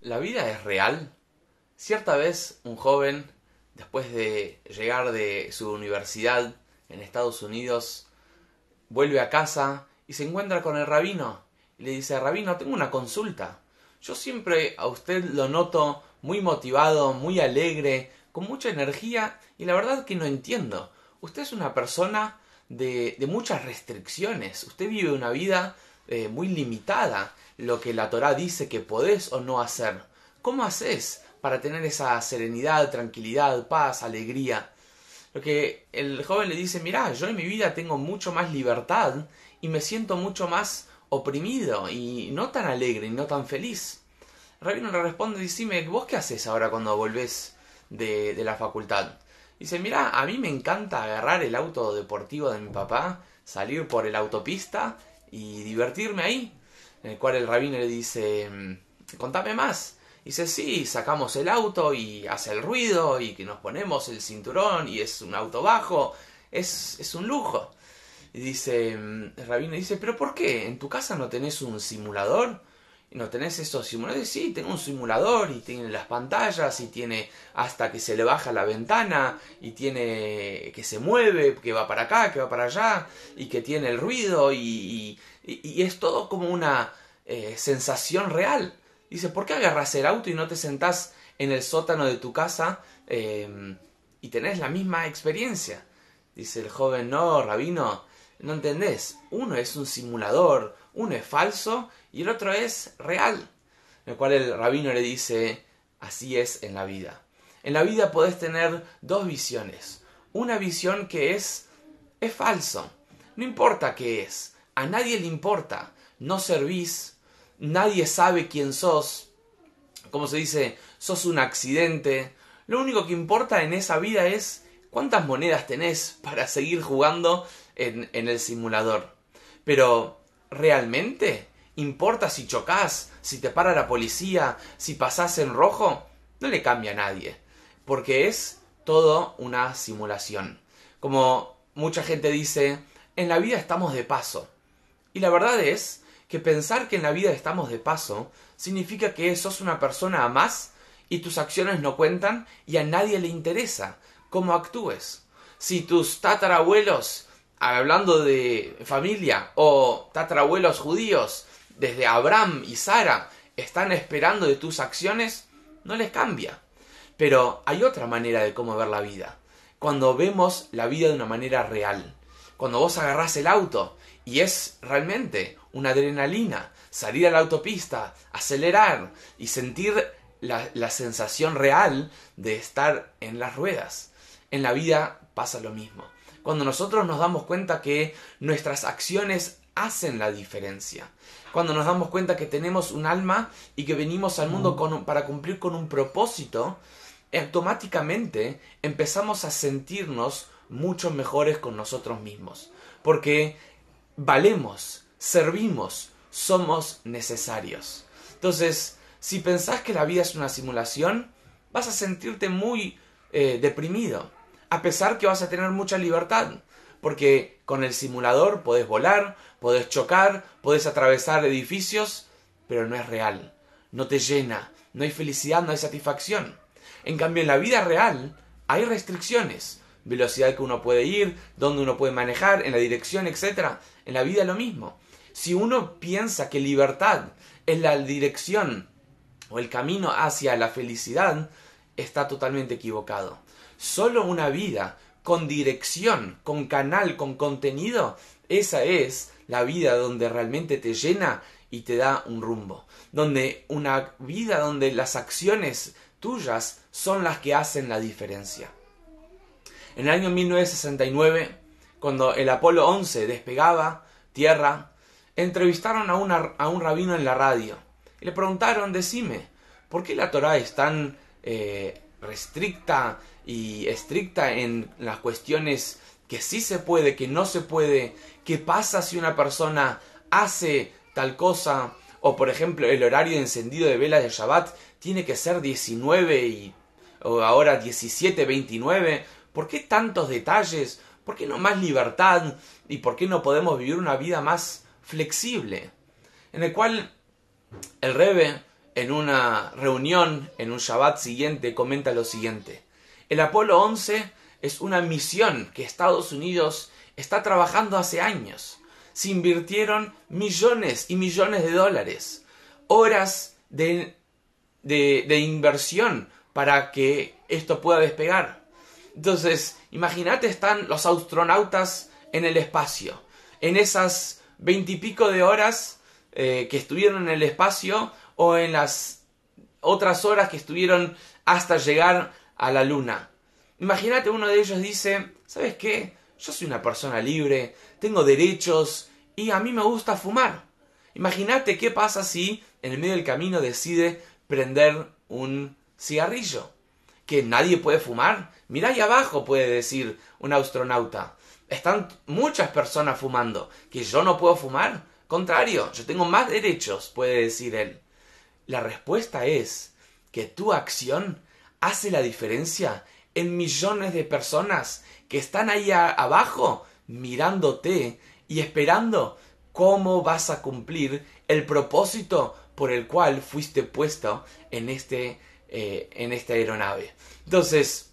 ¿La vida es real? Cierta vez un joven, después de llegar de su universidad en Estados Unidos, vuelve a casa y se encuentra con el rabino y le dice, rabino, tengo una consulta. Yo siempre a usted lo noto muy motivado, muy alegre, con mucha energía y la verdad que no entiendo. Usted es una persona de, de muchas restricciones, usted vive una vida eh, muy limitada lo que la Torah dice que podés o no hacer. ¿Cómo haces para tener esa serenidad, tranquilidad, paz, alegría? Lo que el joven le dice, mirá, yo en mi vida tengo mucho más libertad y me siento mucho más oprimido y no tan alegre y no tan feliz. El rabino le responde, decime, ¿vos qué haces ahora cuando volvés de, de la facultad? Dice, mira, a mí me encanta agarrar el auto deportivo de mi papá, salir por el autopista y divertirme ahí. En el cual el rabino le dice, mm, contame más. Dice, sí, sacamos el auto y hace el ruido y que nos ponemos el cinturón y es un auto bajo, es, es un lujo. Y dice, mm, el rabino dice, pero ¿por qué? ¿En tu casa no tenés un simulador? ¿No tenés esos simuladores? Sí, tengo un simulador y tiene las pantallas y tiene hasta que se le baja la ventana y tiene que se mueve, que va para acá, que va para allá y que tiene el ruido y, y, es todo como una eh, sensación real. Dice, ¿por qué agarras el auto y no te sentás en el sótano de tu casa em, y tenés la misma experiencia? Dice el joven, no, rabino, no entendés. Uno es un simulador, uno es falso y el otro es real. El cual el rabino le dice, así es en la vida. En la vida podés tener dos visiones. Una visión que es, es falso. No importa qué es. A nadie le importa. No servís. Nadie sabe quién sos. Como se dice, sos un accidente. Lo único que importa en esa vida es cuántas monedas tenés para seguir jugando en, el simulador. Pero, ¿realmente? ¿Importa si chocas, si te para la policía, si pasás en rojo? No le cambia a nadie, porque es todo una simulación. Como mucha gente dice, en la vida estamos de paso. Y la verdad es que pensar que en la vida estamos de paso significa que sos una persona a más y tus acciones no cuentan y a nadie le interesa cómo actúes. Si tus tatarabuelos, hablando de familia, o tatarabuelos judíos, desde Abraham y Sara, están esperando de tus acciones, no les cambia. Pero hay otra manera de cómo ver la vida. Cuando vemos la vida de una manera real. Cuando vos agarrás el auto y es realmente una adrenalina, salir a la autopista, acelerar y sentir la, la sensación real de estar en las ruedas. En la vida pasa lo mismo. Cuando nosotros nos damos cuenta que nuestras acciones hacen la diferencia. Cuando nos damos cuenta que tenemos un alma y que venimos al mundo para cumplir con un propósito, automáticamente empezamos a sentirnos mucho mejores con nosotros mismos. Porque valemos, servimos, somos necesarios. Entonces, si pensás que la vida es una simulación, vas a sentirte muy eh, deprimido, a pesar que vas a tener mucha libertad, porque con el simulador podés volar, podés chocar, podés atravesar edificios, pero no es real, no te llena, no hay felicidad, no hay satisfacción. En cambio, en la vida real hay restricciones, velocidad que uno puede ir, dónde uno puede manejar, en la dirección, etc. En la vida lo mismo. Si uno piensa que libertad es la dirección o el camino hacia la felicidad, está totalmente equivocado. Solo una vida con dirección, con canal, con contenido, esa es la vida donde realmente te llena y te da un rumbo. Donde una vida donde las acciones tuyas son las que hacen la diferencia. En el año 1969, cuando el Apolo 11 despegaba tierra, entrevistaron a, a un rabino en la radio y le preguntaron, decime, ¿por qué la Torah es tan eh, restricta y estricta en las cuestiones que sí se puede, que no se puede, qué pasa si una persona hace tal cosa, o por ejemplo el horario de encendido de velas de Shabbat tiene que ser 19 y o ahora 17, 29, ¿Por qué tantos detalles? ¿Por qué no más libertad? ¿Y por qué no podemos vivir una vida más flexible? En el cual el Rebe en una reunión, en un Shabbat siguiente, comenta lo siguiente. El Apolo 11 es una misión que Estados Unidos está trabajando hace años. Se invirtieron millones y millones de dólares, horas de, de, inversión para que esto pueda despegar. Entonces, imagínate, están los astronautas en el espacio. En esas veintipico de horas eh, que estuvieron en el espacio o en las otras horas que estuvieron hasta llegar a la luna. Imagínate uno de ellos dice, ¿sabes qué? Yo soy una persona libre, tengo derechos y a mí me gusta fumar. Imagínate qué pasa si en el medio del camino decide prender un cigarrillo. Que nadie puede fumar. Mira ahí abajo, puede decir un astronauta. Están muchas personas fumando. ¿Que yo no puedo fumar? Contrario, yo tengo más derechos, puede decir él. La respuesta es que tu acción hace la diferencia en millones de personas que están ahí abajo mirándote y esperando cómo vas a cumplir el propósito por el cual fuiste puesto en, este, eh, en esta aeronave. Entonces,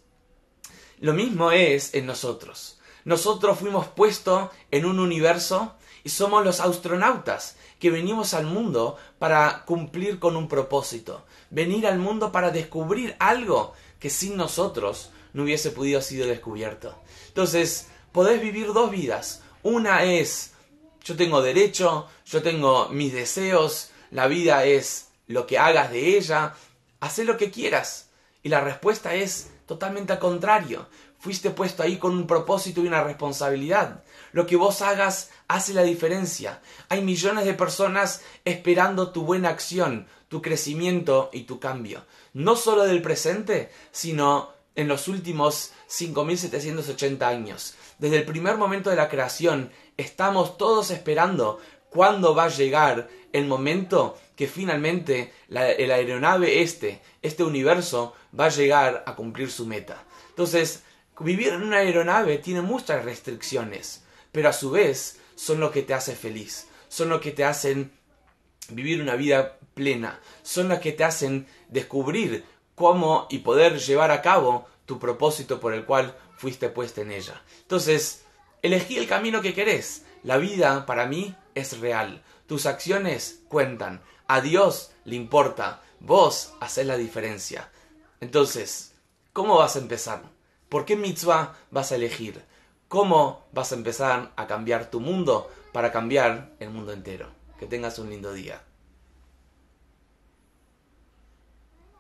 lo mismo es en nosotros. Nosotros fuimos puestos en un universo y somos los astronautas que venimos al mundo para cumplir con un propósito. Venir al mundo para descubrir algo que sin nosotros no hubiese podido sido descubierto. Entonces, podés vivir dos vidas. Una es, yo tengo derecho, yo tengo mis deseos, la vida es lo que hagas de ella, haz lo que quieras. Y la respuesta es totalmente al contrario. Fuiste puesto ahí con un propósito y una responsabilidad. Lo que vos hagas hace la diferencia. Hay millones de personas esperando tu buena acción, tu crecimiento y tu cambio. No solo del presente, sino en los últimos 5.780 años. Desde el primer momento de la creación, estamos todos esperando cuándo va a llegar el momento que finalmente la, aeronave este, este universo, va a llegar a cumplir su meta. Entonces, vivir en una aeronave tiene muchas restricciones, pero a su vez son lo que te hace feliz, son lo que te hacen vivir una vida plena, son lo que te hacen descubrir cómo y poder llevar a cabo tu propósito por el cual fuiste puesta en ella. Entonces, elegí el camino que querés. La vida para mí es real. Tus acciones cuentan. A Dios le importa. Vos haces la diferencia. Entonces, ¿cómo vas a empezar? ¿Por qué mitzvah vas a elegir? ¿Cómo vas a empezar a cambiar tu mundo para cambiar el mundo entero? Que tengas un lindo día.